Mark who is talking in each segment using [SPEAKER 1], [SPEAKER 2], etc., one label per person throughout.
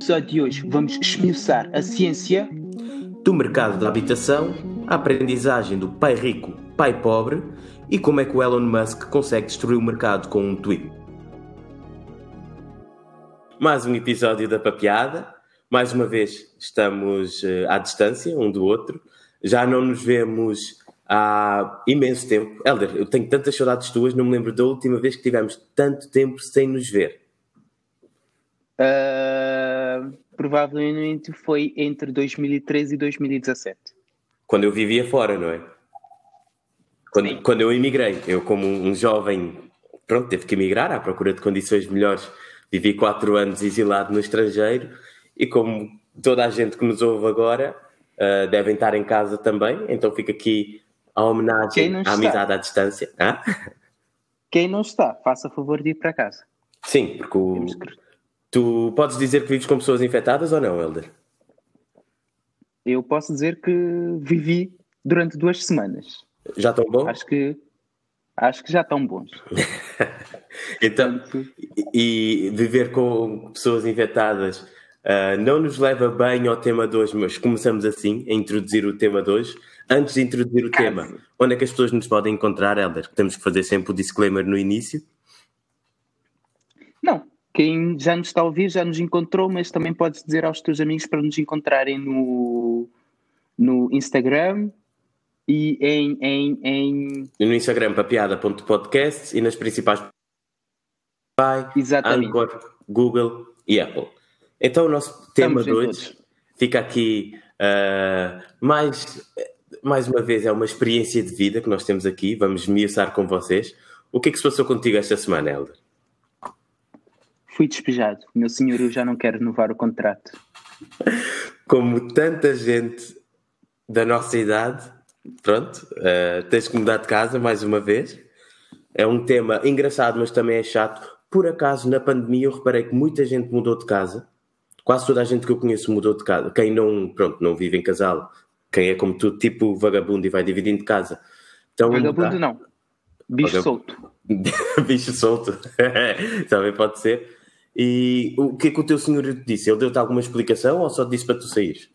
[SPEAKER 1] episódio de hoje vamos esmiuçar a ciência
[SPEAKER 2] do mercado da habitação, a aprendizagem do pai rico, pai pobre e como é que o Elon Musk consegue destruir o mercado com um tweet. Mais um episódio da Papeada. Mais uma vez estamos uh, à distância um do outro. Já não nos vemos há imenso tempo. Helder, eu tenho tantas saudades tuas, não me lembro da última vez que tivemos tanto tempo sem nos ver.
[SPEAKER 1] Uh, provavelmente foi entre 2013 e 2017.
[SPEAKER 2] Quando eu vivia fora, não é? Quando, quando eu emigrei, eu como um jovem, pronto, teve que emigrar à procura de condições melhores. Vivi quatro anos exilado no estrangeiro e como toda a gente que nos ouve agora uh, devem estar em casa também, então fica aqui a homenagem à amizade à distância.
[SPEAKER 1] Quem não está, faça favor de ir para casa.
[SPEAKER 2] Sim, porque o... tu podes dizer que vives com pessoas infectadas ou não, Helder?
[SPEAKER 1] Eu posso dizer que vivi durante duas semanas.
[SPEAKER 2] Já estão bons?
[SPEAKER 1] Acho que acho que já estão bons.
[SPEAKER 2] então, e viver com pessoas infectadas uh, não nos leva bem ao tema de hoje, mas começamos assim a introduzir o tema de hoje. Antes de introduzir o tema, onde é que as pessoas nos podem encontrar, Helder? Temos que fazer sempre o disclaimer no início.
[SPEAKER 1] Quem já nos está a ouvir já nos encontrou, mas também podes dizer aos teus amigos para nos encontrarem no, no Instagram, e em, em, em...
[SPEAKER 2] No Instagram, papiada.podcast e nas principais
[SPEAKER 1] Exatamente.
[SPEAKER 2] Anchor, Google e Apple. Então o nosso tema de hoje fica aqui uh, mais, mais uma vez, é uma experiência de vida que nós temos aqui, vamos esmiuçar com vocês. O que é que se passou contigo esta semana, Helder?
[SPEAKER 1] Fui despejado. Meu senhor, eu já não quero renovar o contrato.
[SPEAKER 2] Como tanta gente da nossa idade, pronto, uh, tens que mudar de casa mais uma vez. É um tema engraçado, mas também é chato. Por acaso, na pandemia, eu reparei que muita gente mudou de casa. Quase toda a gente que eu conheço mudou de casa. Quem não, pronto, não vive em casal, quem é como tu, tipo vagabundo e vai dividindo de casa.
[SPEAKER 1] Então, vagabundo não. Bicho solto.
[SPEAKER 2] Bicho solto. também pode ser. E o que é que o teu senhor disse? Ele deu-te alguma explicação ou só disse para tu sair?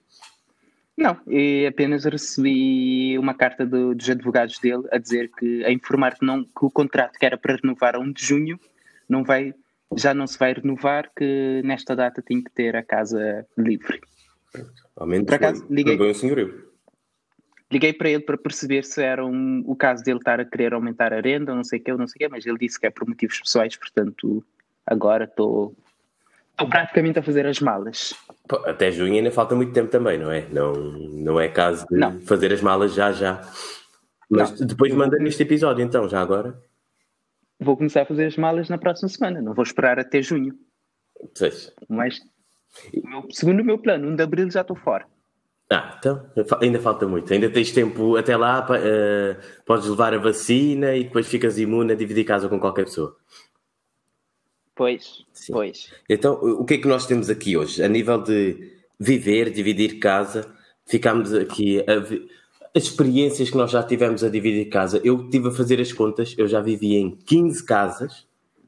[SPEAKER 1] Não, eu apenas recebi uma carta do, dos advogados dele a dizer que, a informar que, não, que o contrato que era para renovar a 1 de junho não vai, já não se vai renovar, que nesta data tem que ter a casa livre.
[SPEAKER 2] Ao menos Por acaso, liguei, bem o senhorio.
[SPEAKER 1] liguei para ele para perceber se era um, o caso dele estar a querer aumentar a renda ou não sei o que, não sei o que, mas ele disse que é por motivos pessoais, portanto agora estou Estou praticamente a fazer as malas.
[SPEAKER 2] Pô, até junho ainda falta muito tempo também, não é? Não, não é caso de não. fazer as malas já já. Mas não. depois manda neste episódio então, já agora.
[SPEAKER 1] Vou começar a fazer as malas na próxima semana, não vou esperar até junho.
[SPEAKER 2] Seja.
[SPEAKER 1] Mas, segundo o meu plano, 1 de abril já estou fora.
[SPEAKER 2] Ah, então ainda falta muito. Ainda tens tempo até lá, uh, podes levar a vacina e depois ficas imune a dividir casa com qualquer pessoa.
[SPEAKER 1] Pois, Sim. pois.
[SPEAKER 2] Então, o que é que nós temos aqui hoje? A nível de viver, dividir casa, ficámos aqui a as experiências que nós já tivemos a dividir casa. Eu estive a fazer as contas, eu já vivi em 15 casas,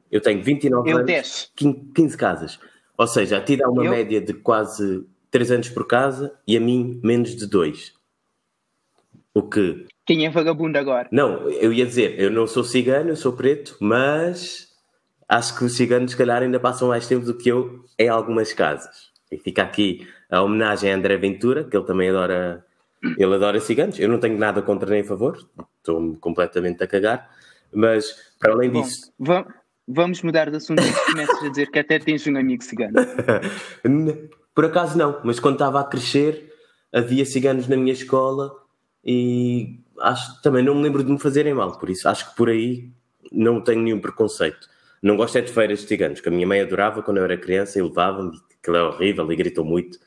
[SPEAKER 2] eu tenho 29 eu anos, 10. 15 casas. Ou seja, a ti dá uma eu... média de quase 3 anos por casa e a mim menos de 2. O que.
[SPEAKER 1] Quem é vagabundo agora?
[SPEAKER 2] Não, eu ia dizer, eu não sou cigano, eu sou preto, mas acho que os ciganos, se calhar, ainda passam mais tempo do que eu em algumas casas. E fica aqui a homenagem a André Ventura, que ele também adora, ele adora ciganos. Eu não tenho nada contra nem a favor, estou-me completamente a cagar, mas para além Bom, disso.
[SPEAKER 1] Vamos mudar de assunto e começas a dizer que até tens um amigo cigano.
[SPEAKER 2] Por acaso não, mas quando estava a crescer havia ciganos na minha escola e acho também não me lembro de me fazerem mal, por isso acho que por aí não tenho nenhum preconceito. Não gosto é de feiras de ciganos, que a minha mãe adorava quando eu era criança e levava-me, aquilo é horrível e gritou muito.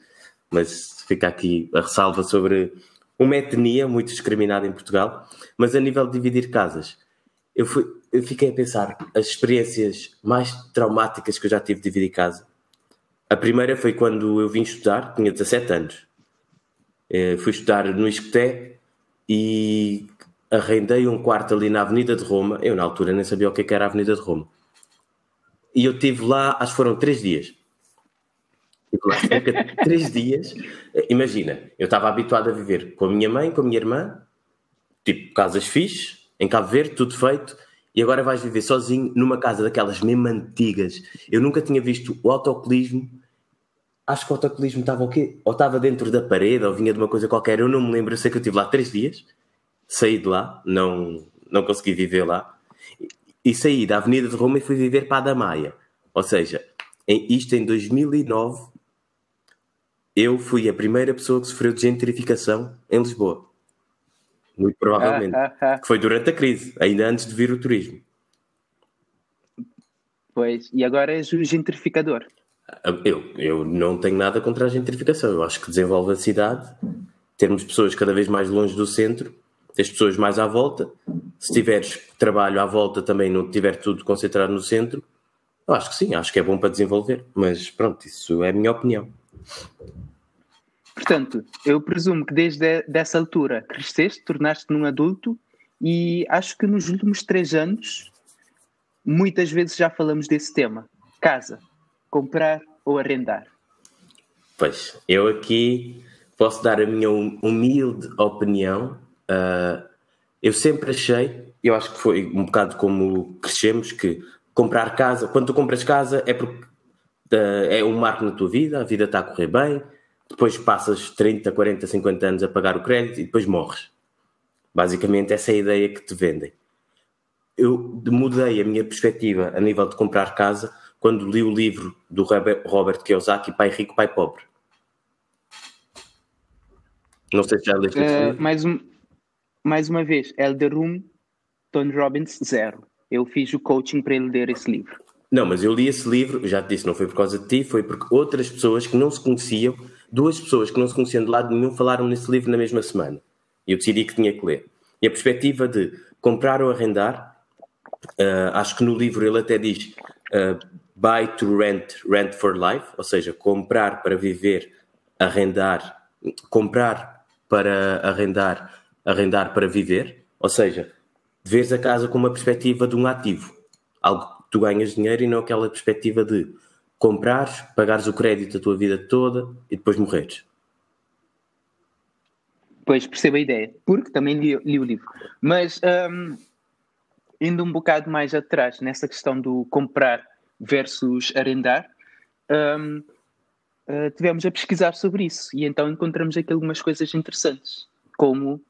[SPEAKER 2] Mas fica aqui a ressalva sobre uma etnia muito discriminada em Portugal. Mas a nível de dividir casas, eu, fui, eu fiquei a pensar as experiências mais traumáticas que eu já tive de dividir casa. A primeira foi quando eu vim estudar, tinha 17 anos. Eu eh, fui estudar no Iscoté e arrendei um quarto ali na Avenida de Roma. Eu, na altura, nem sabia o que é era a Avenida de Roma e eu tive lá, acho que foram três dias. Lá cerca de três dias. Imagina, eu estava habituado a viver com a minha mãe, com a minha irmã, tipo casas fixes, em Cabo Verde, tudo feito, e agora vais viver sozinho numa casa daquelas mesmo antigas. Eu nunca tinha visto o autocolismo. Acho que o autocolismo estava o quê? Ou estava dentro da parede, ou vinha de uma coisa qualquer, eu não me lembro. Eu sei que eu estive lá três dias, saí de lá, não, não consegui viver lá, e saí da Avenida de Roma e fui viver para a da Maia. Ou seja, em, isto em 2009, eu fui a primeira pessoa que sofreu de gentrificação em Lisboa. Muito provavelmente. Ah, ah, ah. Que foi durante a crise, ainda antes de vir o turismo.
[SPEAKER 1] Pois, e agora és o gentrificador.
[SPEAKER 2] Eu, eu não tenho nada contra a gentrificação. Eu acho que desenvolve a cidade, termos pessoas cada vez mais longe do centro, tens pessoas mais à volta. Se tiveres trabalho à volta também, não tiver tudo concentrado no centro, eu acho que sim, acho que é bom para desenvolver. Mas pronto, isso é a minha opinião.
[SPEAKER 1] Portanto, eu presumo que desde essa altura cresceste, tornaste-te num adulto e acho que nos últimos três anos muitas vezes já falamos desse tema. Casa, comprar ou arrendar?
[SPEAKER 2] Pois, eu aqui posso dar a minha hum, humilde opinião. Uh, eu sempre achei, eu acho que foi um bocado como crescemos, que comprar casa, quando tu compras casa é porque uh, é um marco na tua vida, a vida está a correr bem, depois passas 30, 40, 50 anos a pagar o crédito e depois morres. Basicamente, essa é a ideia que te vendem. Eu mudei a minha perspectiva a nível de comprar casa quando li o livro do Robert Kiyosaki, Pai Rico, Pai Pobre. Não sei se já leste uh.
[SPEAKER 1] Mais, um, mais uma vez, Elder Room, Tony Robbins, zero. Eu fiz o coaching para ele ler esse livro.
[SPEAKER 2] Não, mas eu li esse livro, já te disse, não foi por causa de ti, foi porque outras pessoas que não se conheciam duas pessoas que não se conheciam de lado nenhum falaram nesse livro na mesma semana. E eu decidi que tinha que ler. E a perspectiva de comprar ou arrendar, uh, acho que no livro ele até diz uh, buy to rent, rent for life, ou seja, comprar para viver, arrendar, comprar para arrendar, arrendar para viver, ou seja, veres a casa com uma perspectiva de um ativo, algo que tu ganhas dinheiro e não aquela perspectiva de comprares, pagares o crédito a tua vida toda e depois morreres.
[SPEAKER 1] Pois, percebo a ideia, porque também li, li o livro. Mas, um, indo um bocado mais atrás, nessa questão do comprar versus arrendar, um, uh, eh, tivemos a pesquisar sobre isso e então encontramos aqui algumas coisas interessantes, como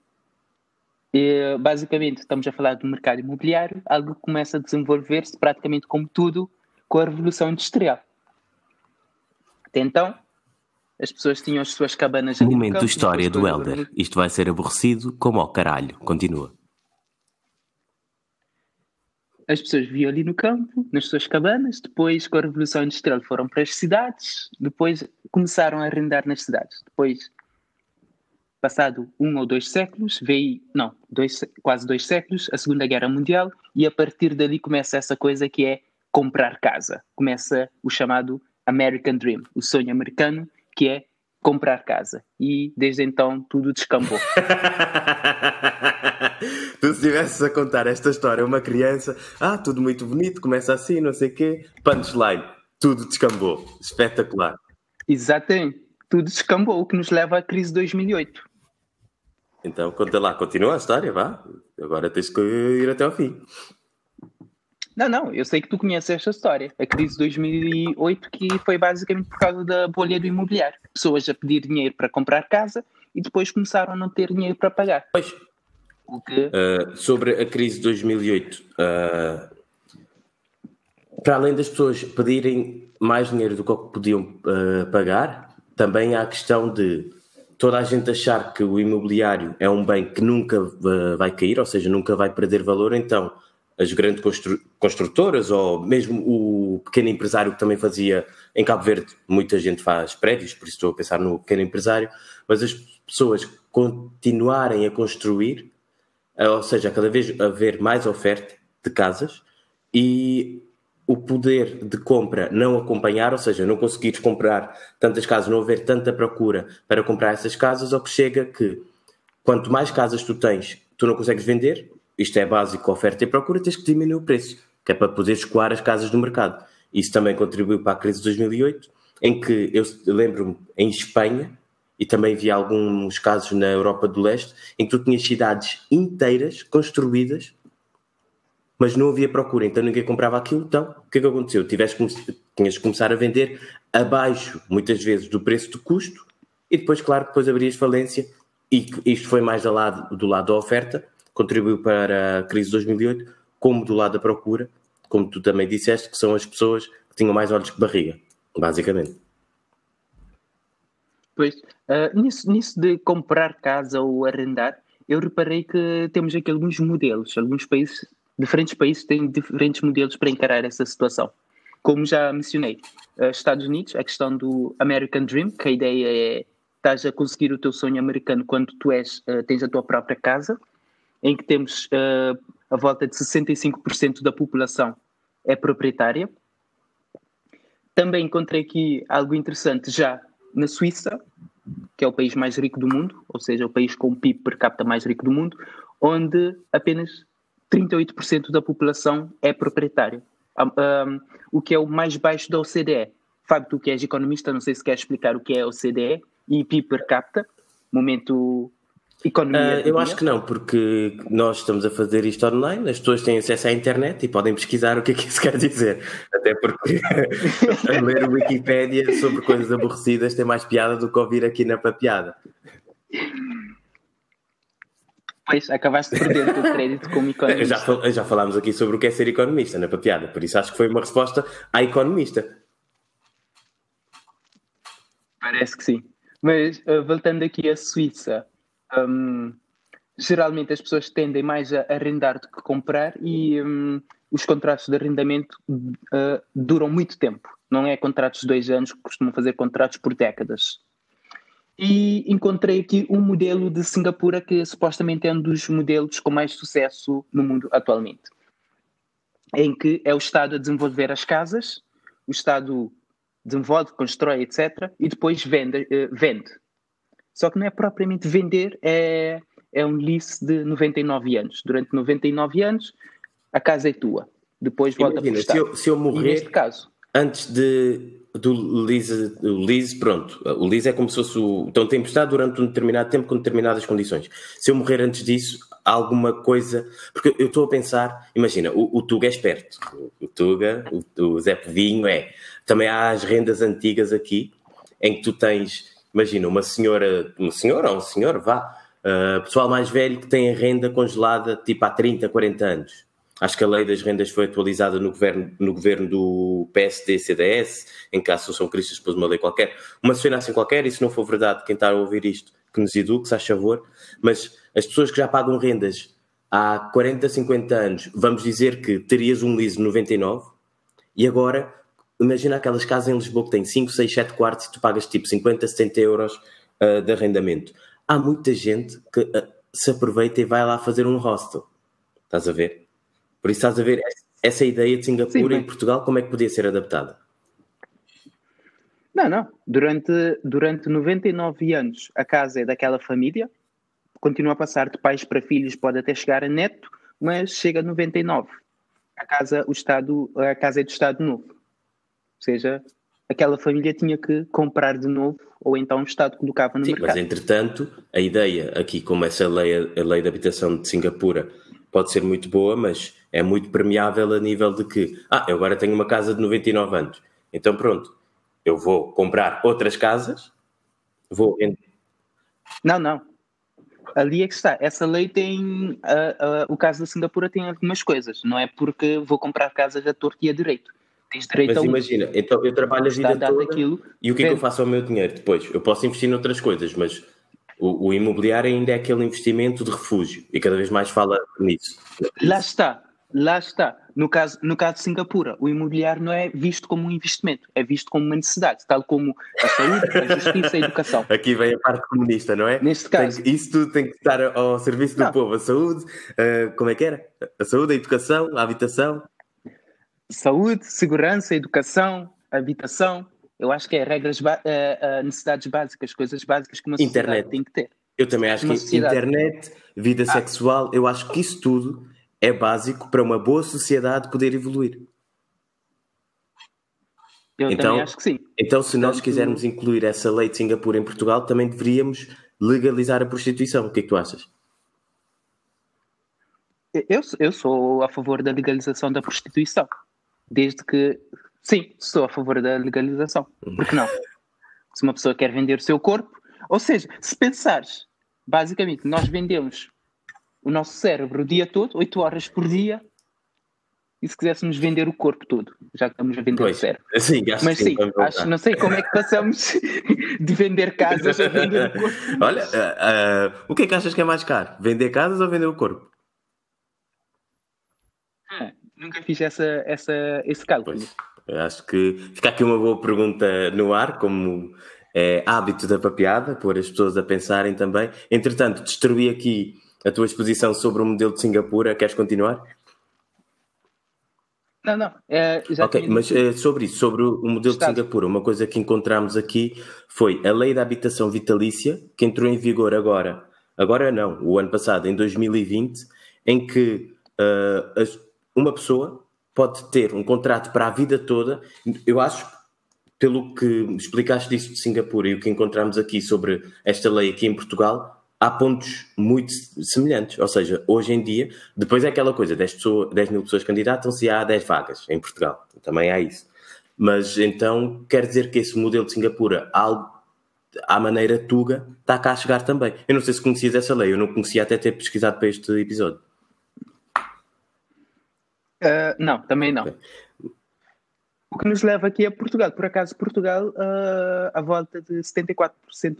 [SPEAKER 1] eh, basicamente estamos a falar do mercado imobiliário, algo que começa a desenvolver-se praticamente como tudo com a Revolução Industrial. Até então, as pessoas tinham as suas cabanas
[SPEAKER 2] ali Momento campo, história do Elder. Isto vai ser aborrecido como ao caralho. Continua.
[SPEAKER 1] As pessoas viviam ali no campo, nas suas cabanas, depois com a Revolução Industrial foram para as cidades, depois começaram a arrendar nas cidades. Depois, passado um ou dois séculos, veio, não, dois, quase dois séculos, a Segunda Guerra Mundial, e a partir dali começa essa coisa que é comprar casa. Começa o chamado American Dream, o sonho americano, que é comprar casa. E desde então tudo descambou.
[SPEAKER 2] tu se estivesses a contar esta história a uma criança, ah, tudo muito bonito, começa assim, não sei o quê, punchline, tudo descambou. Espetacular.
[SPEAKER 1] Exatamente, tudo descambou, o que nos leva à crise de 2008.
[SPEAKER 2] Então, conta lá, continua a história, vá. Agora tens que ir até ao fim.
[SPEAKER 1] Não, não, eu sei que tu conheces esta história. A crise de 2008, que foi basicamente por causa da bolha do imobiliário. Pessoas a pedir dinheiro para comprar casa e depois começaram a não ter dinheiro para pagar.
[SPEAKER 2] Pois. Que... Uh, sobre a crise de 2008, uh, para além das pessoas pedirem mais dinheiro do que podiam uh, pagar, também há a questão de toda a gente achar que o imobiliário é um bem que nunca vai cair, ou seja, nunca vai perder valor, então as grandes constru construtoras ou mesmo o pequeno empresário que também fazia em Cabo Verde, muita gente faz prédios, por isso estou a pensar no pequeno empresário, mas as pessoas continuarem a construir, eh, ou seja, cada vez haver mais oferta de casas e o poder de compra não acompanhar, ou seja, não conseguires comprar tantas casas, não haver tanta procura para comprar essas casas, ao que chega que quanto mais casas tu tens, tu não consegues vender, isto é básico, oferta e procura, tens que diminuir o preço, que é para poder escoar as casas do mercado. Isso também contribuiu para a crise de 2008. em que eu lembro-me em Espanha e também vi alguns casos na Europa do Leste em que tu tinhas cidades inteiras construídas mas não havia procura, então ninguém comprava aquilo. Então, o que é que aconteceu? Tiveste, tinhas de começar a vender abaixo, muitas vezes, do preço de custo, e depois, claro, depois abrias falência, e isto foi mais do lado, do lado da oferta, contribuiu para a crise de 2008, como do lado da procura, como tu também disseste, que são as pessoas que tinham mais olhos que barriga, basicamente.
[SPEAKER 1] Pois, uh, nisso, nisso de comprar casa ou arrendar, eu reparei que temos aqui alguns modelos, alguns países diferentes países têm diferentes modelos para encarar essa situação. Como já mencionei, uh, Estados Unidos, a questão do American Dream, que a ideia é estás a conseguir o teu sonho americano quando tu és, uh, tens a tua própria casa, em que temos uh, a volta de 65% da população é proprietária. Também encontrei aqui algo interessante já na Suíça, que é o país mais rico do mundo, ou seja, o país com o PIB per capita mais rico do mundo, onde apenas 38% da população é proprietária, um, um, o que é o mais baixo da OCDE. Fábio, tu que és economista, não sei se quer explicar o que é a OCDE e PIB per capita, momento economia.
[SPEAKER 2] Uh, eu acho que não, porque nós estamos a fazer isto online, as pessoas têm acesso à internet e podem pesquisar o que é que isso quer dizer. Até porque ler o Wikipédia sobre coisas aborrecidas tem mais piada do que ouvir aqui na papiada.
[SPEAKER 1] Pois, acabaste de perder o crédito como economista.
[SPEAKER 2] Já, já falámos aqui sobre o que é ser economista na papiada, por isso acho que foi uma resposta à economista.
[SPEAKER 1] Parece que sim. Mas uh, voltando aqui à Suíça, um, geralmente as pessoas tendem mais a arrendar do que comprar e um, os contratos de arrendamento uh, duram muito tempo. Não é contratos de dois anos, costumam fazer contratos por décadas e encontrei aqui um modelo de Singapura que supostamente é um dos modelos com mais sucesso no mundo atualmente, em que é o Estado a desenvolver as casas, o Estado desenvolve, constrói, etc., e depois vende. Uh, vende. Só que não é propriamente vender, é, é um lease de 99 anos. Durante 99 anos, a casa é tua. Depois volta Imagina, para o Estado.
[SPEAKER 2] Se eu, se eu morrer, neste caso, antes de do lease, o pronto, o lease é como se fosse o. Então tem emprestado durante um determinado tempo com determinadas condições. Se eu morrer antes disso, alguma coisa. Porque eu estou a pensar, imagina, o, o Tuga é esperto, o, o Tuga, o, o Zé Pedinho é. Também há as rendas antigas aqui, em que tu tens, imagina, uma senhora, uma senhora ou um senhor, vá, uh, pessoal mais velho que tem a renda congelada tipo há 30, 40 anos Acho que a lei das rendas foi atualizada no governo, no governo do PSD-CDS, em que a Associação Cristas pôs uma lei qualquer. Uma cena assim qualquer, e se não for verdade, quem está a ouvir isto, que nos eduque, se faz favor. Mas as pessoas que já pagam rendas há 40, 50 anos, vamos dizer que terias um lease 99, e agora, imagina aquelas casas em Lisboa que têm 5, 6, 7 quartos e tu pagas tipo 50, 70 euros uh, de arrendamento. Há muita gente que uh, se aproveita e vai lá fazer um hostel. Estás a ver? Por isso estás a ver essa ideia de Singapura Sim, e Portugal, como é que podia ser adaptada?
[SPEAKER 1] Não, não. Durante, durante 99 anos a casa é daquela família, continua a passar de pais para filhos, pode até chegar a neto, mas chega a 99. A casa, o Estado, a casa é do Estado Novo. Ou seja, aquela família tinha que comprar de novo, ou então o Estado colocava no
[SPEAKER 2] Sim,
[SPEAKER 1] mercado.
[SPEAKER 2] Mas entretanto, a ideia aqui, como essa lei, a lei de habitação de Singapura pode ser muito boa, mas é muito permeável a nível de que, ah, eu agora tenho uma casa de 99 anos, então pronto, eu vou comprar outras casas, vou.
[SPEAKER 1] Não, não. Ali é que está. Essa lei tem. Uh, uh, o caso da Singapura tem algumas coisas. Não é porque vou comprar casas a torto e a direito. Tens direito
[SPEAKER 2] Mas
[SPEAKER 1] a um.
[SPEAKER 2] imagina, então eu trabalho a vida toda aquilo, e o que é que eu faço ao meu dinheiro depois? Eu posso investir noutras coisas, mas o, o, imobiliário ainda é aquele investimento de refúgio e cada vez mais fala nisso.
[SPEAKER 1] Lá está, lá está. No caso, no caso de Singapura, o imobiliário não é visto como um investimento, é visto como uma necessidade, tal como a saúde, a justiça e a educação.
[SPEAKER 2] Aqui vem a parte comunista, não é?
[SPEAKER 1] Neste caso.
[SPEAKER 2] Isso tudo tem que estar ao serviço do não. povo. A saúde, uh, como é que era? A saúde, a educação, a habitação.
[SPEAKER 1] Saúde, segurança, educação, habitação, eu acho que é regras, uh, uh, necessidades básicas, coisas básicas que uma sociedade internet. tem que ter.
[SPEAKER 2] Eu também acho que sociedade. internet, vida ah. sexual, eu acho que isso tudo é básico para uma boa sociedade poder evoluir.
[SPEAKER 1] Eu
[SPEAKER 2] então,
[SPEAKER 1] também acho que sim.
[SPEAKER 2] Então, se nós quisermos incluir essa lei de Singapura em Portugal, também deveríamos legalizar a prostituição. O que é que tu achas?
[SPEAKER 1] Eu, eu sou a favor da legalização da prostituição. Desde que. Sim, sou a favor da legalização. Por que não? Se uma pessoa quer vender o seu corpo. Ou seja, se pensares, basicamente, nós vendemos o nosso cérebro o dia todo, 8 horas por dia, e se quiséssemos vender o corpo todo, já que estamos a vender
[SPEAKER 2] Pois,
[SPEAKER 1] o cérebro.
[SPEAKER 2] sim,
[SPEAKER 1] Mas sim, acho, não sei como é que passamos de vender casas a vender o corpo.
[SPEAKER 2] Olha, ah, ah, o que é que achas que é mais caro? Vender casas ou vender o corpo?
[SPEAKER 1] Ah, Nunca fiz essa, essa, esse cálculo.
[SPEAKER 2] Pois, acho que fica aqui uma boa pergunta no ar, como é hábito da papeada, pôr as pessoas a pensarem também. Entretanto, destruí aqui a tua exposição sobre o modelo de Singapura. Queres continuar?
[SPEAKER 1] Não, não. é,
[SPEAKER 2] ok, mas eh, sobre isso, sobre o modelo de
[SPEAKER 1] Estado.
[SPEAKER 2] Singapura, uma coisa que encontramos aqui foi a lei da habitação vitalícia, que entrou em vigor agora, agora não, o ano passado, em 2020, em que as- uma pessoa pode ter um contrato para a vida toda. Eu acho, pelo que explicaste disso de Singapura e o que encontramos aqui sobre esta lei aqui em Portugal, há pontos muito semelhantes. Ou seja, hoje em dia, depois é aquela coisa, 10, pessoas, 10 mil pessoas candidatam-se e há 10 vagas em Portugal. Também há isso. Mas então quer dizer que esse modelo de Singapura, algo à maneira Tuga, está cá a chegar também. Eu não sei se conhecias essa lei, eu não conhecia até ter pesquisado para este episódio.
[SPEAKER 1] Ah, não, também não. O que nos leva aqui a Portugal. Por acaso, Portugal, ah, a volta de 74%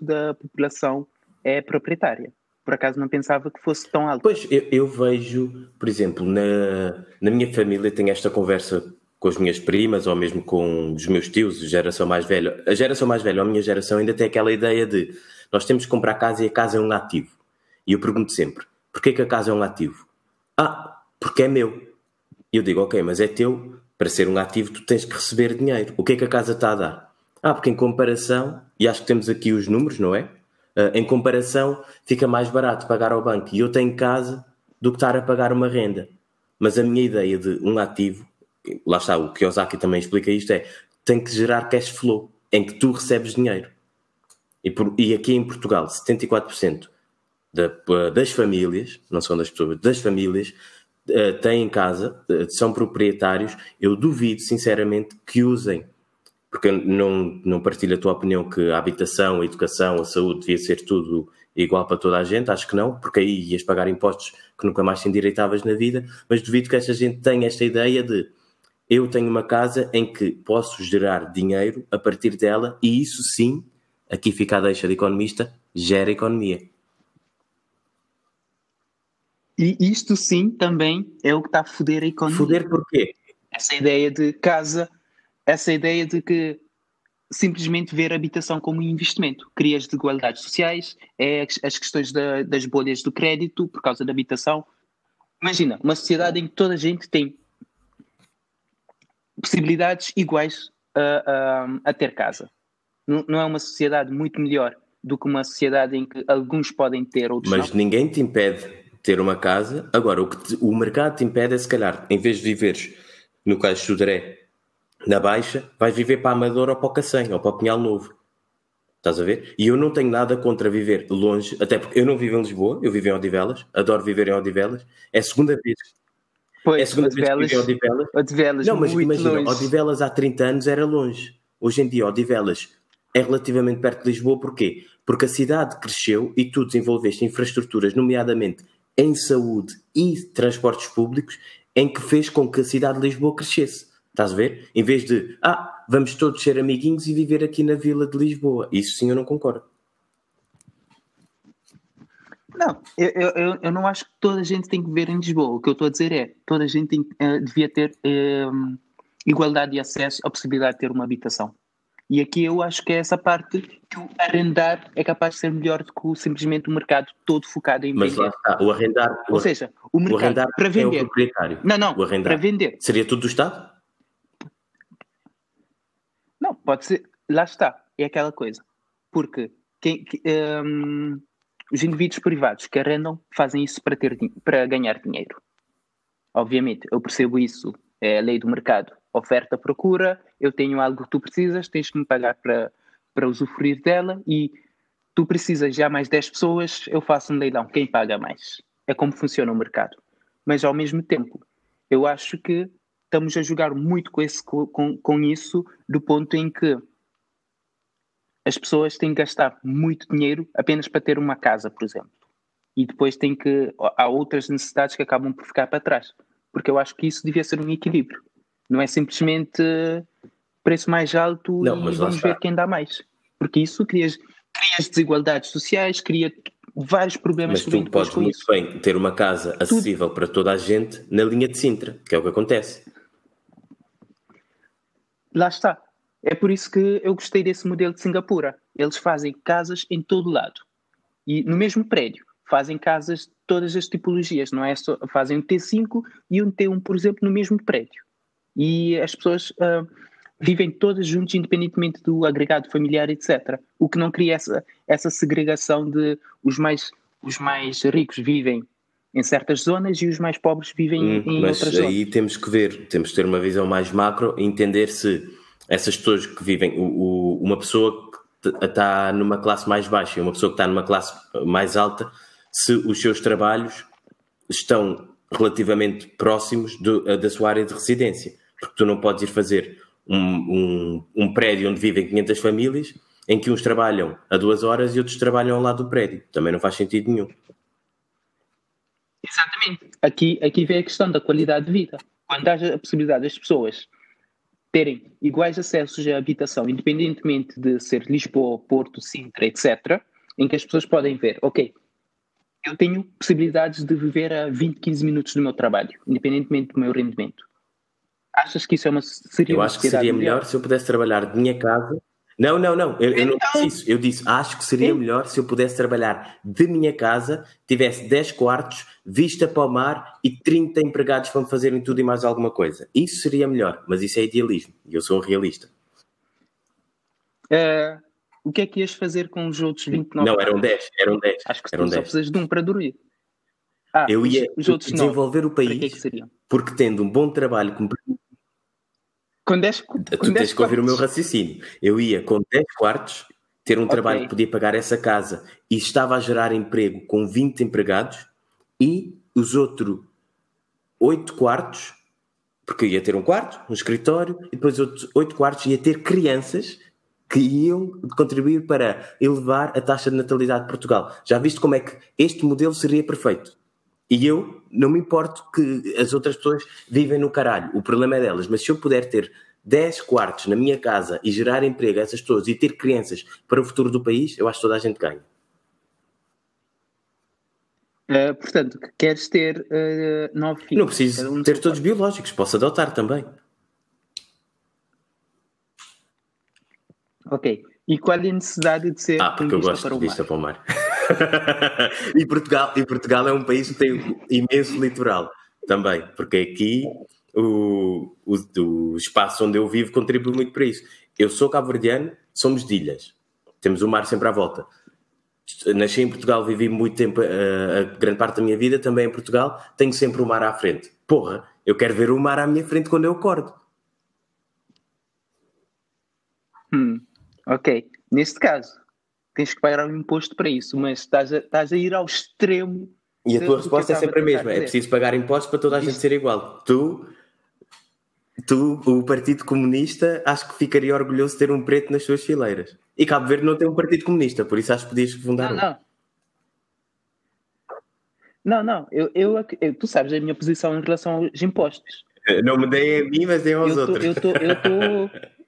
[SPEAKER 1] da população é proprietária. Por acaso não pensava que fosse tão alto.
[SPEAKER 2] Pois, eu, eu vejo, por exemplo, na, na minha família, tenho esta conversa com as minhas primas ou mesmo com os meus tios, geração mais velha. A geração mais velha, a minha geração, ainda tem aquela ideia de nós temos que comprar casa e a casa é um ativo. E eu pergunto sempre, porquê que a casa é um ativo? Ah, porque é meu. E eu digo, ok, mas é teu, para ser um ativo tu tens que receber dinheiro. O que é que a casa está a dar? Ah, porque em comparação, e acho que temos aqui os números, não é? Ah, em comparação, fica mais barato pagar ao banco e eu tenho casa do que estar a pagar uma renda. Mas a minha ideia de um ativo, lá está, o Kiyosaki também explica isto, é tem que gerar cash flow, em que tu recebes dinheiro. E, por- e aqui em Portugal, 74% da- das famílias, não são das pessoas, das famílias, eh, têm casa, eh, são proprietários. Eu duvido, sinceramente, que usem, porque eu não, não partilho a tua opinião que a habitação, a educação, a saúde devia ser tudo igual para toda a gente. Acho que não, porque aí ias pagar impostos que nunca mais te endireitavas na vida. Mas duvido que esta gente tenha esta ideia de eu tenho uma casa em que posso gerar dinheiro a partir dela e isso sim, aqui fica a deixa de economista, gera economia.
[SPEAKER 1] E isto sim também é o que está a foder a economia.
[SPEAKER 2] Foder porquê?
[SPEAKER 1] Essa ideia de casa, essa ideia de que simplesmente ver a habitação como um investimento. Crias desigualdades sociais, é as- as questões da- das bolhas do crédito por causa da habitação. Imagina, uma sociedade em que toda a gente tem possibilidades iguais a, a- a ter casa. Não, não é uma sociedade muito melhor do que uma sociedade em que alguns podem ter, outros
[SPEAKER 2] Mas
[SPEAKER 1] não.
[SPEAKER 2] ninguém te impede de ter uma casa. Agora, o que te- o mercado te impede é, se calhar, em vez de viveres no caso de Sodré, na Baixa, vais viver para a Amadora ou para o Cacém, ou para o Pinhal Novo. Estás a ver? E eu não tenho nada contra viver longe, até porque eu não vivo em Lisboa, eu vivo em Odivelas, adoro viver em Odivelas. É a segunda vez, é a
[SPEAKER 1] Pois,
[SPEAKER 2] segunda vez que
[SPEAKER 1] Odivelas,
[SPEAKER 2] vivo em Odivelas.
[SPEAKER 1] Odivelas,
[SPEAKER 2] Não, mas imagina,
[SPEAKER 1] longe.
[SPEAKER 2] Odivelas há 30 anos era longe. Hoje em dia, Odivelas é relativamente perto de Lisboa. Porquê? Porque a cidade cresceu e tu desenvolveste infraestruturas, nomeadamente em saúde e transportes públicos, em que fez com que a cidade de Lisboa crescesse. Estás a ver? Em vez de, ah, vamos todos ser amiguinhos e viver aqui na vila de Lisboa. Isso sim eu não concordo.
[SPEAKER 1] Não, eu, eu, eu- não acho que toda a gente tem que viver em Lisboa. O que eu estou a dizer é toda a gente tem, eh, devia ter eh, igualdade de acesso à possibilidade de ter uma habitação. E aqui eu acho que é essa parte que o arrendar é capaz de ser melhor do que o- simplesmente o mercado todo focado em
[SPEAKER 2] Mas
[SPEAKER 1] vender.
[SPEAKER 2] lá está, o arrendar, o,
[SPEAKER 1] Ou seja, o
[SPEAKER 2] o
[SPEAKER 1] mercado
[SPEAKER 2] arrendar
[SPEAKER 1] para
[SPEAKER 2] é o
[SPEAKER 1] vender.
[SPEAKER 2] proprietário.
[SPEAKER 1] não, não,
[SPEAKER 2] o arrendar.
[SPEAKER 1] para vender.
[SPEAKER 2] Seria tudo do Estado?
[SPEAKER 1] Não, pode ser. Lá está. É aquela coisa. Porque quem, que, hum, os indivíduos privados que arrendam fazem isso para, ter, para ganhar dinheiro. Obviamente, eu percebo isso. É a lei do mercado. oferta, procura, eu tenho algo que tu precisas, tens que me pagar para, para usufruir dela e tu precisas já mais 10 pessoas, eu faço um leilão, quem paga mais? É como funciona o mercado. Mas ao mesmo tempo, eu acho que estamos a jogar muito com, esse, com, com isso, do ponto em que as pessoas têm que gastar muito dinheiro apenas para ter uma casa, por exemplo. E depois tem que. Há outras necessidades que acabam por ficar para trás. Porque eu acho que isso devia ser um equilíbrio. Não é simplesmente preço mais alto não, e vamos ver quem dá mais. Porque isso cria, cria desigualdades sociais, cria vários problemas
[SPEAKER 2] mas tu podes muito isso. bem ter uma casa acessível Tudo. para toda a gente na linha de Sintra, que é o que acontece.
[SPEAKER 1] Lá está. É por isso que eu gostei desse modelo de Singapura. Eles fazem casas em todo lado. E no mesmo prédio. Fazem casas de todas as tipologias. Não é só, fazem um T5 e um T1, por exemplo, no mesmo prédio. E as pessoas uh, vivem todas juntas, independentemente do agregado familiar, etc. O que não cria essa, essa segregação de os mais, os mais ricos vivem em certas zonas e os mais pobres vivem hum, em outras zonas.
[SPEAKER 2] Mas aí temos que ver, temos que ter uma visão mais macro e entender se essas pessoas que vivem, o, o, uma pessoa que está numa classe mais baixa e uma pessoa que está numa classe mais alta, se os seus trabalhos estão relativamente próximos do, da sua área de residência. Porque tu não podes ir fazer um, um, um, prédio onde vivem 500 famílias, em que uns trabalham a duas horas e outros trabalham ao lado do prédio. Também não faz sentido nenhum.
[SPEAKER 1] Exatamente. Aqui, aqui vem a questão da qualidade de vida. Quando há a possibilidade das pessoas terem iguais acessos à habitação, independentemente de ser Lisboa, Porto, Sintra, etc., em que as pessoas podem ver, ok, eu tenho possibilidades de viver a 20, 15 minutos do meu trabalho, independentemente do meu rendimento. Achas que isso é uma
[SPEAKER 2] seria Eu acho que seria melhor se eu pudesse trabalhar de minha casa não, não, não. Eu, eu não disse então- isso. Eu disse, acho que seria Sim. melhor se eu pudesse trabalhar de minha casa, tivesse 10 quartos, vista para o mar e 30 empregados para me fazerem tudo e mais alguma coisa. Isso seria melhor, mas isso é idealismo. E eu sou um realista.
[SPEAKER 1] Uh, o que é que ias fazer com os outros 29?
[SPEAKER 2] Não, eram 10. Eram 10.
[SPEAKER 1] Acho que
[SPEAKER 2] eram
[SPEAKER 1] só 10. precisas de um para dormir.
[SPEAKER 2] Ah, eu ia os, os desenvolver 9, o país que é que porque tendo um bom trabalho que me
[SPEAKER 1] com 10
[SPEAKER 2] com Tu tens que ouvir o meu raciocínio. Eu ia com 10 quartos ter um okay. trabalho que podia pagar essa casa e estava a gerar emprego com 20 empregados e os outros 8 quartos, porque ia ter um quarto, um escritório, e depois outros 8 quartos ia ter crianças que iam contribuir para elevar a taxa de natalidade de Portugal. Já viste como é que este modelo seria perfeito? E eu não me importo que as outras pessoas vivem no caralho, o problema é delas, mas se eu puder ter 10 quartos na minha casa e gerar emprego a essas pessoas e ter crianças para o futuro do país, eu acho que toda a gente ganha.
[SPEAKER 1] Uh, portanto, queres ter uh, nove filhos?
[SPEAKER 2] Não preciso um ter todos quarto. biológicos, posso adotar também.
[SPEAKER 1] Ok. E qual é a necessidade de ser
[SPEAKER 2] Ah, porque eu gosto de vista para o mar. e, Portugal, e Portugal é um país que tem imenso litoral também, porque aqui o, o, o, espaço onde eu vivo contribui muito para isso. Eu sou cabo-verdiano, somos de ilhas, temos o mar sempre à volta. Nasci em Portugal, vivi muito tempo, a, a grande parte da minha vida também em Portugal, tenho sempre o mar à frente. Porra, eu quero ver o mar à minha frente quando eu acordo.
[SPEAKER 1] Hum, ok. Neste caso, tens que pagar um imposto para isso, mas estás a, estás a ir ao extremo.
[SPEAKER 2] E a tua resposta é sempre a mesma: é preciso pagar impostos para toda a gente ser igual. Tu, tu, o Partido Comunista, acho que ficaria orgulhoso de ter um preto nas suas fileiras. E Cabo Verde não tem um Partido Comunista, por isso acho que podias fundar
[SPEAKER 1] não, um. Não. Não, não, eu, eu, eu, tu sabes a minha posição em relação aos impostos.
[SPEAKER 2] Não me deem a mim, mas deem aos
[SPEAKER 1] eu
[SPEAKER 2] tô, outros.
[SPEAKER 1] Eu estou. Eu tô...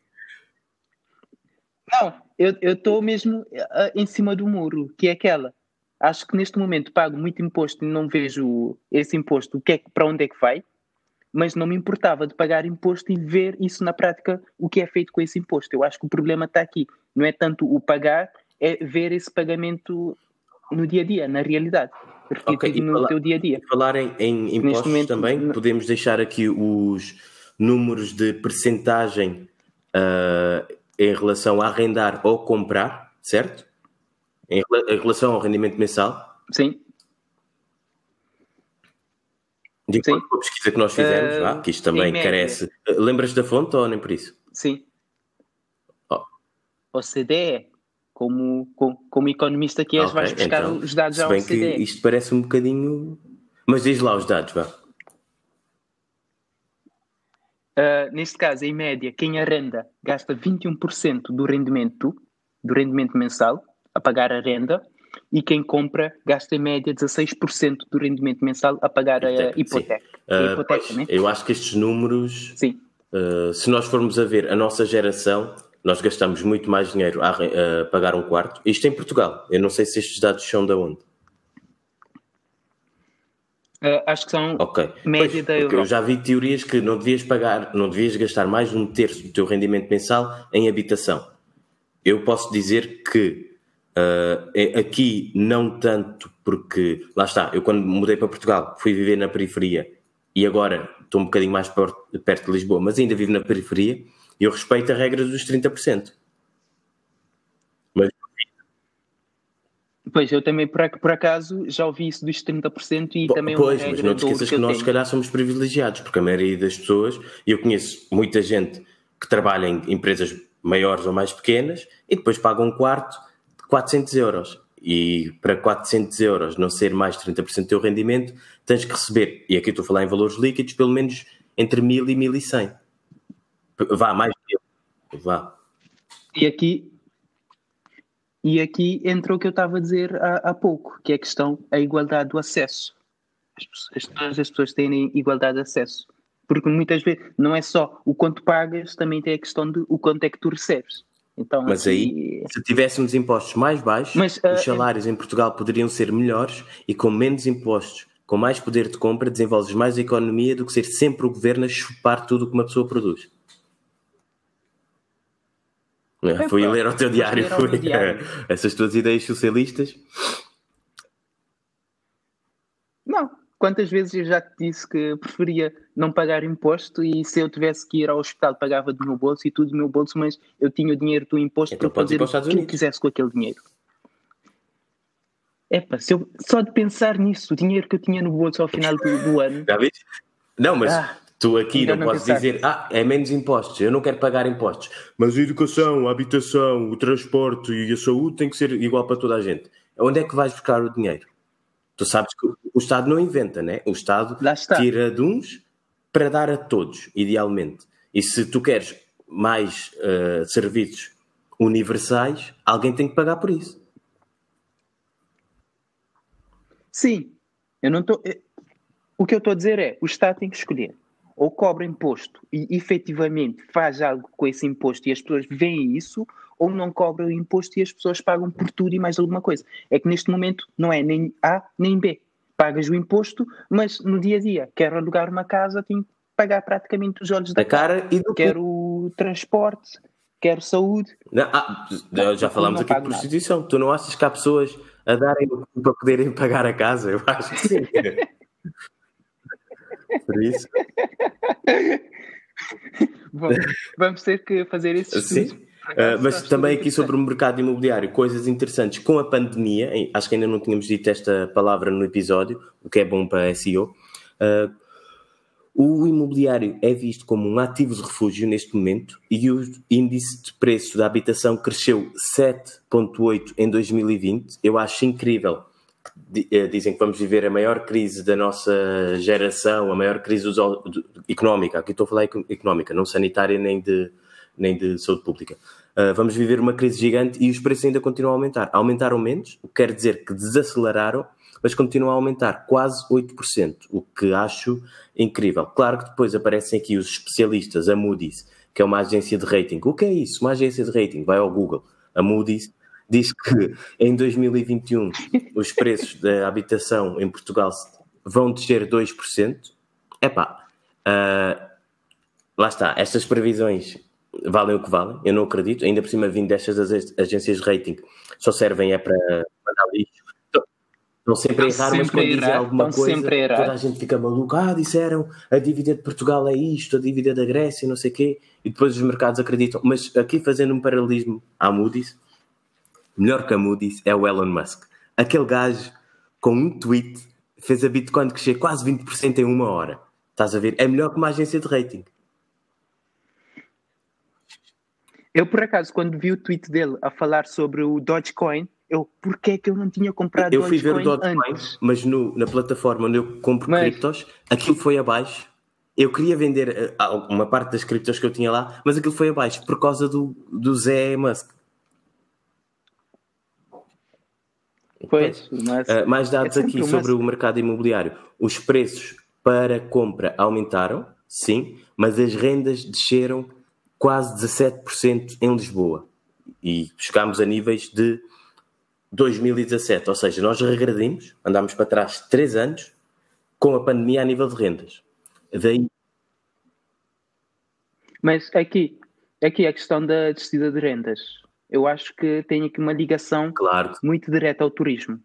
[SPEAKER 1] Não, eu estou mesmo uh, em cima do muro, que é aquela. Acho que neste momento pago muito imposto e não vejo esse imposto, o que é, para onde é que vai, mas não me importava de pagar imposto e ver isso na prática, o que é feito com esse imposto. Eu acho que o problema está aqui. Não é tanto o pagar, é ver esse pagamento no dia a dia, na realidade. Okay, no falar, teu dia a dia.
[SPEAKER 2] Falar em, em impostos momento, também, não... podemos deixar aqui os números de percentagem uh, em relação a arrendar ou comprar, certo? Em, em relação ao rendimento mensal?
[SPEAKER 1] Sim.
[SPEAKER 2] De acordo com a pesquisa que nós fizemos,
[SPEAKER 1] Uh,
[SPEAKER 2] que isto também carece. Lembras da fonte ou nem por isso?
[SPEAKER 1] Sim.
[SPEAKER 2] Oh.
[SPEAKER 1] OCDE. Como, como, como economista que és,
[SPEAKER 2] Ok,
[SPEAKER 1] vais buscar
[SPEAKER 2] então,
[SPEAKER 1] os dados à
[SPEAKER 2] bem que
[SPEAKER 1] OCDE.
[SPEAKER 2] isto parece um bocadinho. Mas diz lá os dados, vá.
[SPEAKER 1] Uh, neste caso, em média, quem arrenda gasta 21% do rendimento, do rendimento mensal a pagar a renda, e quem compra gasta em média 16% do rendimento mensal a pagar a
[SPEAKER 2] Hipoteca. Uh,
[SPEAKER 1] hipoteca,
[SPEAKER 2] pois,
[SPEAKER 1] né?
[SPEAKER 2] eu acho que estes números, uh, se nós formos a ver a nossa geração, nós gastamos muito mais dinheiro a, a pagar um quarto. Isto em Portugal. Eu não sei se estes dados são de onde.
[SPEAKER 1] Uh, acho que são
[SPEAKER 2] Ok.
[SPEAKER 1] média
[SPEAKER 2] Pois,
[SPEAKER 1] da Europa.
[SPEAKER 2] eu já vi teorias que não devias pagar, não devias gastar mais de um terço do teu rendimento mensal em habitação. Eu posso dizer que é- aqui não tanto porque lá está, eu quando mudei para Portugal fui viver na periferia e agora estou um bocadinho mais per- perto de Lisboa, mas ainda vivo na periferia e eu respeito a regra dos 30%. Mas
[SPEAKER 1] Pois, eu também, por, por acaso, já ouvi isso dos 30% e
[SPEAKER 2] Po-
[SPEAKER 1] também é
[SPEAKER 2] pois, mas não te esqueças
[SPEAKER 1] que
[SPEAKER 2] que nós, se calhar, somos privilegiados, porque a maioria das pessoas, e eu conheço muita gente que trabalha em empresas maiores ou mais pequenas e depois paga um quarto de 400 euros. E para 400 euros não ser mais de 30% do teu rendimento, tens que receber, e aqui estou a falar em valores líquidos, pelo menos entre 1000 e 1100. P- Vá, mais de 1000. Vá.
[SPEAKER 1] E aqui, e aqui entra o que eu estava a dizer há, há pouco, que é a questão da igualdade do acesso. As pessoas, todas as pessoas têm igualdade de acesso. Porque muitas vezes não é só o quanto pagas, também tem a questão de o quanto é que tu recebes. Então,
[SPEAKER 2] Mas aí, se tivéssemos impostos mais baixos,
[SPEAKER 1] Mas, ah,
[SPEAKER 2] os salários em Portugal poderiam ser melhores e com menos impostos, com mais poder de compra, desenvolves mais a economia do que ser sempre o governo a chupar tudo o que uma pessoa produz.
[SPEAKER 1] Epá,
[SPEAKER 2] Fui ler o teu diário, fui.
[SPEAKER 1] diário.
[SPEAKER 2] Essas tuas ideias socialistas.
[SPEAKER 1] Não. Quantas vezes eu já te disse que preferia não pagar imposto e se eu tivesse que ir ao hospital pagava do meu bolso e tudo do meu bolso, mas eu tinha o dinheiro do imposto
[SPEAKER 2] Então
[SPEAKER 1] para fazer
[SPEAKER 2] para
[SPEAKER 1] o que eu quisesse com aquele dinheiro. Epá, se eu, só de pensar nisso, o dinheiro que eu tinha no bolso ao final do, do ano,
[SPEAKER 2] Já viste? Não, mas
[SPEAKER 1] Ah,
[SPEAKER 2] tu aqui
[SPEAKER 1] ainda
[SPEAKER 2] não
[SPEAKER 1] não
[SPEAKER 2] podes dizer, ah, é menos impostos, eu não quero pagar impostos. Mas a educação, a habitação, o transporte e a saúde tem que ser igual para toda a gente. Onde é que vais buscar o dinheiro? Tu sabes que o Estado não inventa, né? O Estado tira de uns para dar a todos, idealmente. E se tu queres mais eh, serviços universais, alguém tem que pagar por isso.
[SPEAKER 1] sim, eu não estou. O que eu estou a dizer é: o Estado tem que escolher. Ou cobra imposto e efetivamente faz algo com esse imposto e as pessoas veem isso, ou não cobra o imposto e as pessoas pagam por tudo e mais alguma coisa. É que neste momento não é nem A nem B. Pagas o imposto, mas no dia a dia, quero alugar uma casa, tenho que pagar praticamente os olhos da
[SPEAKER 2] Da cara e do.
[SPEAKER 1] Quero transporte, quero saúde.
[SPEAKER 2] Não, ah, já falámos
[SPEAKER 1] não
[SPEAKER 2] aqui de
[SPEAKER 1] pago nada.
[SPEAKER 2] prostituição. Tu não achas que há pessoas a darem para poderem pagar a casa? Eu acho que sim. Por isso,
[SPEAKER 1] Vamos, vamos ter que fazer esse estudo.
[SPEAKER 2] sim. Ah, mas também aqui sobre o mercado imobiliário, coisas interessantes com a pandemia. em- Acho que ainda não tínhamos dito esta palavra no episódio, o que é bom para SEO. Ah, o imobiliário é visto como um ativo de refúgio neste momento e o índice de preço da habitação cresceu 7,8 em 2020. Eu acho incrível. Eh, Dizem que vamos viver a maior crise da nossa geração, a maior crise do- económica. Aqui estou a falar eco- económica, não sanitária nem de, nem de saúde pública. Ah, vamos viver uma crise gigante e os preços ainda continuam a aumentar. Aumentaram menos, o que quer dizer que desaceleraram, mas continuam a aumentar quase 8%, o que acho incrível. Claro que depois aparecem aqui os especialistas, a Moody's, que é uma agência de rating. O que é isso? Uma agência de rating. Vai ao Google. A Moody's diz que em 2021 os preços da habitação em Portugal vão descer 2%. Epá, ah, lá está, estas previsões valem o que valem, eu não acredito, ainda por cima vindo destas ag- agências de rating, só servem é para mandar lixo. Estão- Estão sempre a errar, mas
[SPEAKER 1] sempre a
[SPEAKER 2] quando dizem alguma coisa, toda a gente fica maluca. Ah, disseram a dívida de Portugal é isto, a dívida da Grécia, não sei o quê, e depois os mercados acreditam. Mas aqui fazendo um paralelismo à Moody's, melhor que a Moody's é o Elon Musk. Aquele gajo com um tweet fez a Bitcoin crescer quase 20% em uma hora. Estás a ver? É melhor que uma agência de rating.
[SPEAKER 1] Eu, por acaso, quando vi o tweet dele a falar sobre o Dogecoin, eu, porquê é que eu não tinha comprado
[SPEAKER 2] Eu fui ver o
[SPEAKER 1] Dogecoin
[SPEAKER 2] Dogecoin,
[SPEAKER 1] antes?
[SPEAKER 2] mas no- na plataforma onde eu compro
[SPEAKER 1] Mas-
[SPEAKER 2] criptos, aquilo foi abaixo. Eu queria vender eh, uma parte das criptos que eu tinha lá, mas aquilo foi abaixo por causa do, do Zé Musk.
[SPEAKER 1] Pois, mas...
[SPEAKER 2] Uh, mais dados
[SPEAKER 1] É
[SPEAKER 2] aqui sobre o mercado imobiliário. Os preços para compra aumentaram, sim, mas as rendas desceram quase 17% em Lisboa. E chegámos a níveis de 2017, ou seja, nós regredimos, andámos para trás 3 anos com a pandemia a nível de rendas. Daí,
[SPEAKER 1] Mas aqui, aqui a questão da descida de rendas. Eu acho que tem aqui uma ligação
[SPEAKER 2] claro,
[SPEAKER 1] muito direta ao turismo.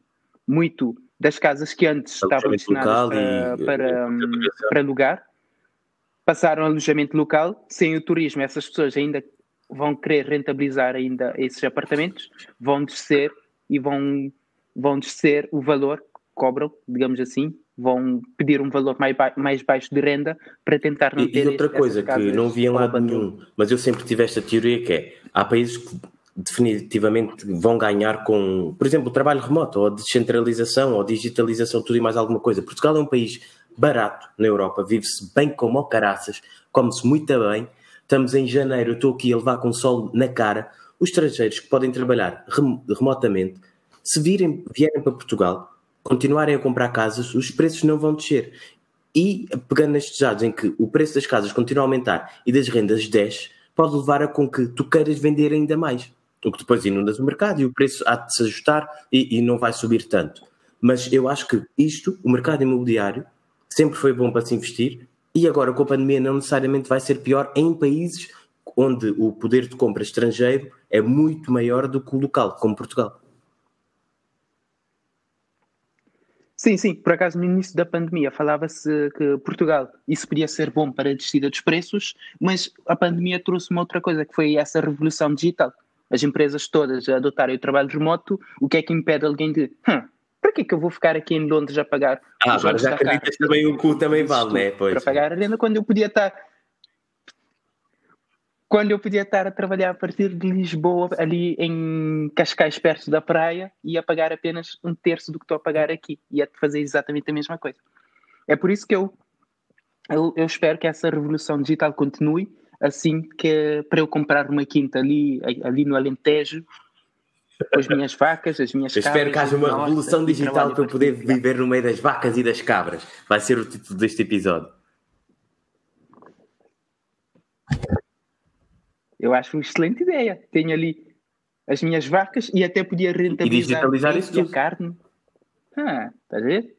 [SPEAKER 1] Muito das casas que antes estavam destinadas para,
[SPEAKER 2] e,
[SPEAKER 1] para,
[SPEAKER 2] eh,
[SPEAKER 1] hum, para alugar, passaram a alojamento local, sem o turismo, essas pessoas ainda vão querer rentabilizar ainda esses apartamentos, vão descer e vão, vão descer o valor que cobram, digamos assim, vão pedir um valor mais, ba- mais baixo de renda para tentar não
[SPEAKER 2] E,
[SPEAKER 1] ter
[SPEAKER 2] e outra
[SPEAKER 1] essas
[SPEAKER 2] coisa que não vi em lado nenhum, mas eu sempre tive esta teoria que é, há países que definitivamente vão ganhar com, por exemplo, o trabalho remoto, ou a descentralização, ou a digitalização, tudo e mais alguma coisa. Portugal é um país barato na Europa, vive-se bem como ao caraças, come-se muito bem. Estamos em janeiro, estou aqui a levar com sol na cara. Os estrangeiros que podem trabalhar rem- remotamente, se virem, vierem para Portugal, continuarem a comprar casas, os preços não vão descer. E pegando nestes dados em que o preço das casas continua a aumentar e das rendas desce, pode levar a com que tu queiras vender ainda mais. O que depois inundas o mercado e o preço há de se ajustar e, e não vai subir tanto. Mas eu acho que isto, o mercado imobiliário, sempre foi bom para se investir e agora com a pandemia não necessariamente vai ser pior em países onde o poder de compra estrangeiro é muito maior do que o local, como Portugal.
[SPEAKER 1] Sim, sim, por acaso no início da pandemia falava-se que Portugal isso podia ser bom para a descida dos preços, mas a pandemia trouxe uma outra coisa, que foi essa revolução digital. As empresas todas a adotarem o trabalho remoto, o que é que impede alguém de hum, para que é que eu vou ficar aqui em Londres a pagar
[SPEAKER 2] Ah, agora já acreditas
[SPEAKER 1] cara?
[SPEAKER 2] também o cu também vale, né? Pois.
[SPEAKER 1] Para pagar a renda quando eu podia estar quando eu podia estar a trabalhar a partir de Lisboa, ali em Cascais, perto da praia, e a pagar apenas um terço do que estou a pagar aqui. E a fazer exatamente a mesma coisa. É por isso que eu, eu, eu espero que essa revolução digital continue, assim que para eu comprar uma quinta ali, ali no Alentejo, com as minhas vacas, as minhas
[SPEAKER 2] Eu espero
[SPEAKER 1] cabras,
[SPEAKER 2] que haja uma
[SPEAKER 1] nossa,
[SPEAKER 2] revolução
[SPEAKER 1] e
[SPEAKER 2] digital para eu poder viver no meio das vacas e das cabras. Vai ser o título deste episódio.
[SPEAKER 1] Eu acho uma excelente ideia. Tenho ali as minhas vacas e até podia rentabilizar bem
[SPEAKER 2] isso
[SPEAKER 1] a carne. Ah, estás a ver?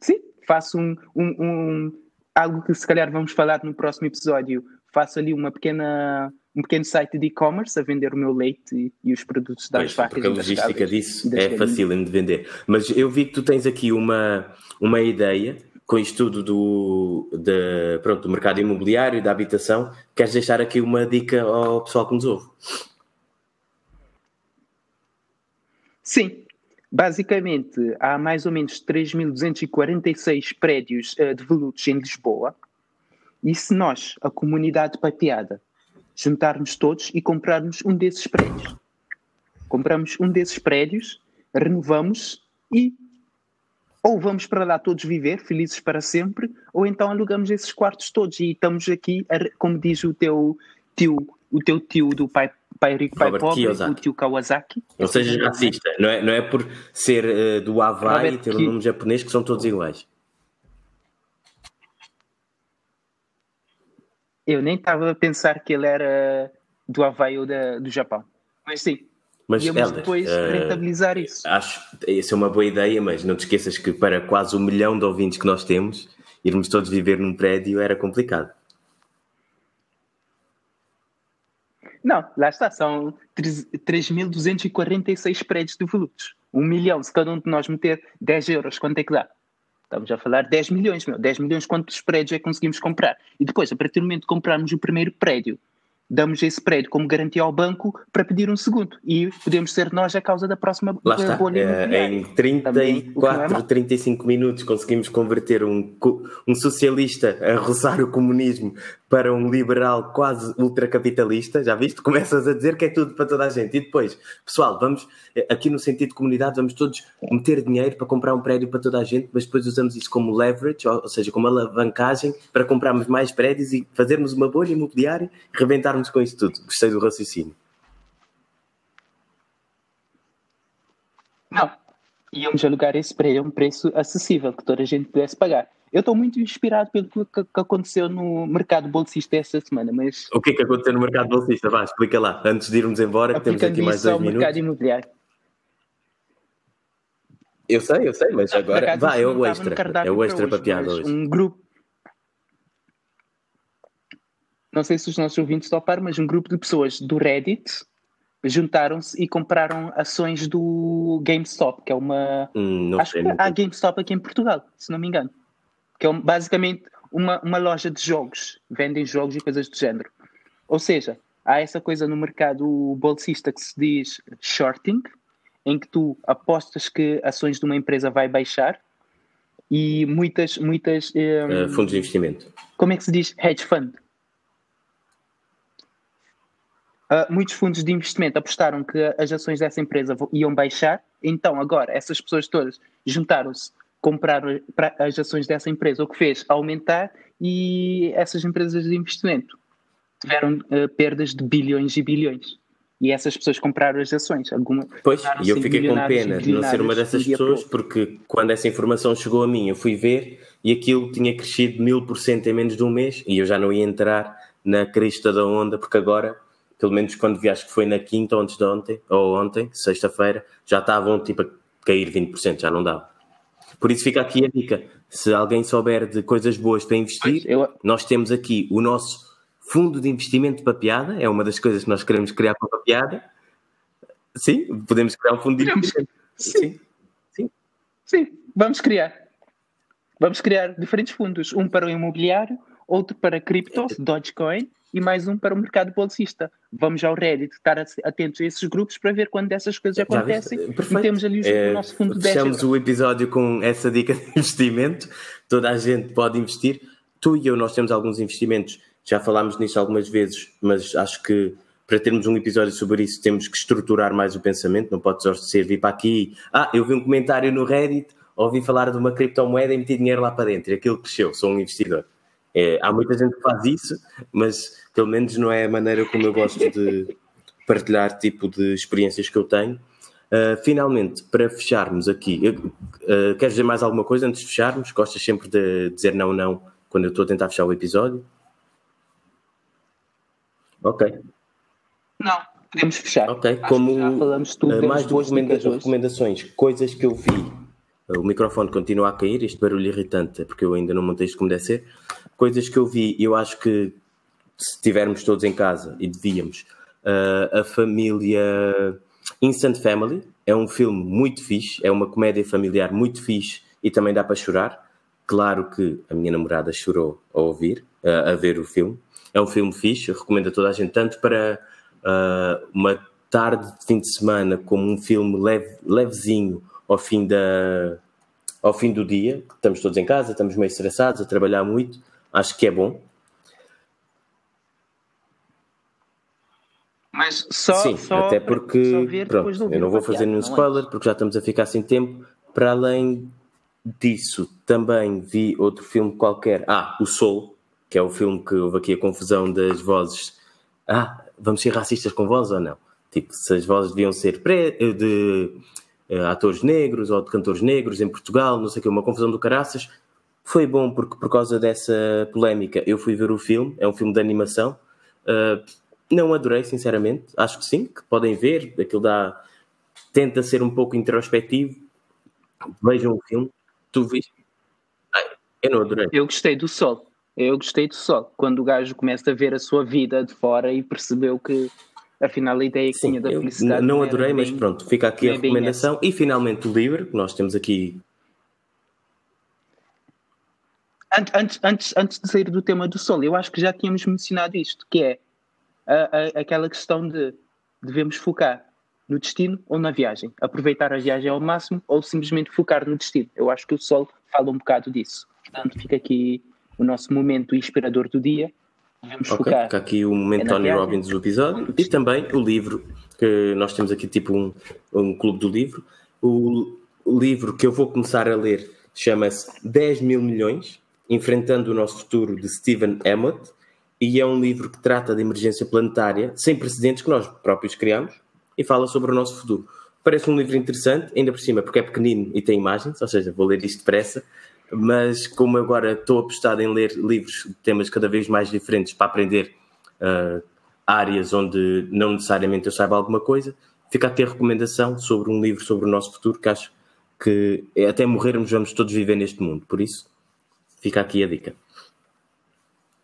[SPEAKER 1] Sim, faço um, um, um- algo que se calhar vamos falar no próximo episódio. Faço ali uma pequena, um pequeno site de e-commerce a vender o meu leite e, e os produtos das
[SPEAKER 2] Pois,
[SPEAKER 1] vacas
[SPEAKER 2] porque a logística disso é fácil de vender. Mas eu vi que tu tens aqui uma, uma ideia com isto tudo do, de, pronto, do mercado imobiliário e da habitação. Queres deixar aqui uma dica ao pessoal que nos ouve?
[SPEAKER 1] Sim, basicamente há mais ou menos 3.246 prédios eh, devolutos em Lisboa. E se nós, a comunidade papeada, juntarmos todos e comprarmos um desses prédios, compramos um desses prédios, renovamos e ou vamos para lá todos viver, felizes para sempre, ou então alugamos esses quartos todos e estamos aqui, como diz o teu tio, o teu tio do pai, pai rico, pai
[SPEAKER 2] Robert
[SPEAKER 1] pobre,
[SPEAKER 2] Kiyosaki.
[SPEAKER 1] o tio Kawasaki.
[SPEAKER 2] Não sejas racista. Não é, não é por ser eh, do Havaí e ter um nome japonês que são todos iguais.
[SPEAKER 1] Eu nem estava a pensar que ele era do Havaí ou da, do Japão. Mas sim,
[SPEAKER 2] Mas, Helder,
[SPEAKER 1] depois
[SPEAKER 2] eh,
[SPEAKER 1] rentabilizar isso.
[SPEAKER 2] Acho essa é uma boa ideia, mas não te esqueças que para quase um milhão de ouvintes que nós temos, irmos todos viver num prédio era complicado.
[SPEAKER 1] Não, lá está, são 3.246 prédios devolutos. Um milhão, se cada um de nós meter 10 euros, quanto é que dá? Estamos a falar 10 milhões, meu. 10 milhões, quantos prédios é que conseguimos comprar? E depois, a partir do momento que comprarmos o primeiro prédio, damos esse prédio como garantia ao banco para pedir um segundo e podemos ser nós a causa da próxima
[SPEAKER 2] Lá está.
[SPEAKER 1] bolha
[SPEAKER 2] É, em 34,
[SPEAKER 1] mal.
[SPEAKER 2] 35 minutos conseguimos converter um, um socialista a roçar o comunismo para um liberal quase ultracapitalista. Já viste? Começas a dizer que é tudo para toda a gente. E depois, pessoal, vamos, aqui no sentido de comunidade, vamos todos meter dinheiro para comprar um prédio para toda a gente, mas depois usamos isso como leverage, ou, ou seja, como alavancagem para comprarmos mais prédios e fazermos uma bolha imobiliária e rebentarmos com isso tudo. Gostei do raciocínio.
[SPEAKER 1] Não. Íamos alugar esse prédio a um preço acessível, que toda a gente pudesse pagar. Eu estou muito inspirado pelo que, que- aconteceu no mercado bolsista esta semana, mas
[SPEAKER 2] O que é que aconteceu no mercado bolsista? Vá, explica lá, antes de irmos embora, que temos aqui mais dois
[SPEAKER 1] mercado
[SPEAKER 2] minutos.
[SPEAKER 1] imobiliário.
[SPEAKER 2] Eu sei, eu sei, mas
[SPEAKER 1] Por
[SPEAKER 2] agora
[SPEAKER 1] acaso,
[SPEAKER 2] vai, é o extra. É o
[SPEAKER 1] para
[SPEAKER 2] extra para piada hoje.
[SPEAKER 1] Um grupo. Não sei se os nossos ouvintes toparam, mas um grupo de pessoas do Reddit juntaram-se e compraram ações do GameStop, que é uma.
[SPEAKER 2] Hum,
[SPEAKER 1] Acho que há. GameStop aqui em Portugal, se não me engano. Que é um- basicamente uma, uma loja de jogos. Vendem jogos e coisas do género. Ou seja, há essa coisa no mercado bolsista que se diz shorting, em que tu apostas que ações de uma empresa vai baixar e muitas, muitas. eh,
[SPEAKER 2] Uh, fundos de investimento.
[SPEAKER 1] como é que se diz? Hedge fund. Ah, muitos fundos de investimento apostaram que as ações dessa empresa iam baixar, então agora essas pessoas todas juntaram-se, compraram pra- as ações dessa empresa, o que fez aumentar e essas empresas de investimento tiveram ah, perdas de bilhões e bilhões. E essas pessoas compraram as ações. Alguma,
[SPEAKER 2] Pois, e eu fiquei com pena de não ser uma dessas pessoas,
[SPEAKER 1] outro.
[SPEAKER 2] porque quando essa informação chegou a mim, eu fui ver e aquilo tinha crescido mil por cento em menos de um mês e eu já não ia entrar na crista da onda, porque agora, pelo menos quando vi, acho que foi na quinta ou antes de ontem, ou ontem, sexta-feira, já estavam tipo a cair 20%, já não dava. Por isso fica aqui a dica. Se alguém souber de coisas boas para investir,
[SPEAKER 1] eu-
[SPEAKER 2] nós temos aqui o nosso fundo de investimento para piada, é uma das coisas que nós queremos criar para a piada. Sim, podemos criar um fundo de investimento.
[SPEAKER 1] Sim.
[SPEAKER 2] Sim.
[SPEAKER 1] Sim, vamos criar. Vamos criar diferentes fundos. Um para o imobiliário, outro para criptos, Dogecoin, e mais um para o mercado bolsista. Vamos ao Reddit, estar atentos a esses grupos para ver quando essas coisas acontecem. E temos ali o
[SPEAKER 2] É,
[SPEAKER 1] nosso fundo de 10
[SPEAKER 2] Fechamos o episódio com essa dica de investimento. Toda a gente pode investir. Tu e eu, nós temos alguns investimentos. Já falámos nisso algumas vezes, mas acho que para termos um episódio sobre isso temos que estruturar mais o pensamento. Não pode só servir para aqui. Ah, eu vi um comentário no Reddit, ouvi falar de uma criptomoeda e meti dinheiro lá para dentro. E aquilo cresceu. Sou um investidor. É, há muita gente que faz isso, mas pelo menos não é a maneira como eu gosto de partilhar tipo de experiências que eu tenho. Uh, finalmente, para fecharmos aqui, uh, queres dizer mais alguma coisa antes de fecharmos? Gostas sempre de dizer não, não quando eu estou a tentar fechar o episódio? Ok,
[SPEAKER 1] Não, podemos fechar.
[SPEAKER 2] ok.
[SPEAKER 1] Acho
[SPEAKER 2] Como
[SPEAKER 1] já falamos tudo,
[SPEAKER 2] uh, mais do
[SPEAKER 1] boas
[SPEAKER 2] recomenda- recomendações, coisas que eu vi. O microfone continua a cair, este barulho irritante porque eu ainda não montei isto como deve ser. Coisas que eu vi, eu acho que se estivermos todos em casa e devíamos, uh, a família Instant Family é um filme muito fixe, é uma comédia familiar muito fixe e também dá para chorar. Claro que a minha namorada chorou a ouvir, uh, a ver o filme. É um filme fixe, recomendo a toda a gente, tanto para uh, uma tarde de fim de semana como um filme leve, levezinho ao fim, da, ao fim do dia, estamos todos em casa, estamos meio estressados, a trabalhar muito, acho que é bom.
[SPEAKER 1] Mas só,
[SPEAKER 2] Sim,
[SPEAKER 1] só
[SPEAKER 2] até porque, pronto, eu não vou fazer nenhum
[SPEAKER 1] não é?
[SPEAKER 2] spoiler porque já estamos a ficar sem tempo. Para além disso, também vi outro filme qualquer. Ah, O Soul, que é o filme que houve aqui a confusão das vozes. Ah, vamos ser racistas com vozes ou não? Tipo, se as vozes deviam ser pre- de eh, atores negros ou de cantores negros em Portugal, não sei o que, uma confusão do caraças. Foi bom porque por causa dessa polémica eu fui ver o filme, é um filme de animação. Uh, não adorei, sinceramente. Acho que sim, que podem ver. Aquilo dá. Tenta ser um pouco introspectivo. Vejam o filme. Tu viste? Ai, eu não adorei.
[SPEAKER 1] Eu gostei do sol. Eu gostei do sol. Quando o gajo começa a ver a sua vida de fora e percebeu que afinal a ideia que
[SPEAKER 2] Sim,
[SPEAKER 1] tinha da felicidade.
[SPEAKER 2] não adorei, mas
[SPEAKER 1] bem-
[SPEAKER 2] pronto, fica aqui a
[SPEAKER 1] é
[SPEAKER 2] recomendação. E finalmente o livro, que nós temos aqui.
[SPEAKER 1] Antes, antes, antes, de sair do tema do sol, eu acho que já tínhamos mencionado isto, que é a, a, aquela questão de devemos focar no destino ou na viagem, aproveitar a viagem ao máximo ou simplesmente focar no destino. Eu acho que o Sol fala um bocado disso. Portanto, fica aqui o nosso momento inspirador do dia.
[SPEAKER 2] Devemos okay, focar. Fica aqui o momento Tony viagem. Robbins do episódio e também o livro que nós temos aqui tipo um, um clube do livro. O, o livro que eu vou começar a ler chama-se 10 mil milhões, Enfrentando o Nosso Futuro, de Stephen Emmott, e é um livro que trata de emergência planetária, sem precedentes, que nós próprios criamos, e fala sobre o nosso futuro. Parece um livro interessante, ainda por cima, porque é pequenino e tem imagens, ou seja, vou ler isto depressa, mas como agora estou apostado em ler livros de temas cada vez mais diferentes para aprender uh, áreas onde não necessariamente eu saiba alguma coisa, fica a ter recomendação sobre um livro sobre o nosso futuro que acho que até morrermos vamos todos viver neste mundo. Por isso, fica aqui a dica.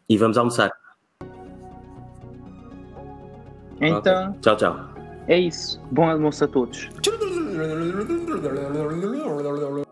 [SPEAKER 2] E vamos almoçar.
[SPEAKER 1] Então.
[SPEAKER 2] Okay. Tchau, tchau.
[SPEAKER 1] É isso. Bom almoço a todos.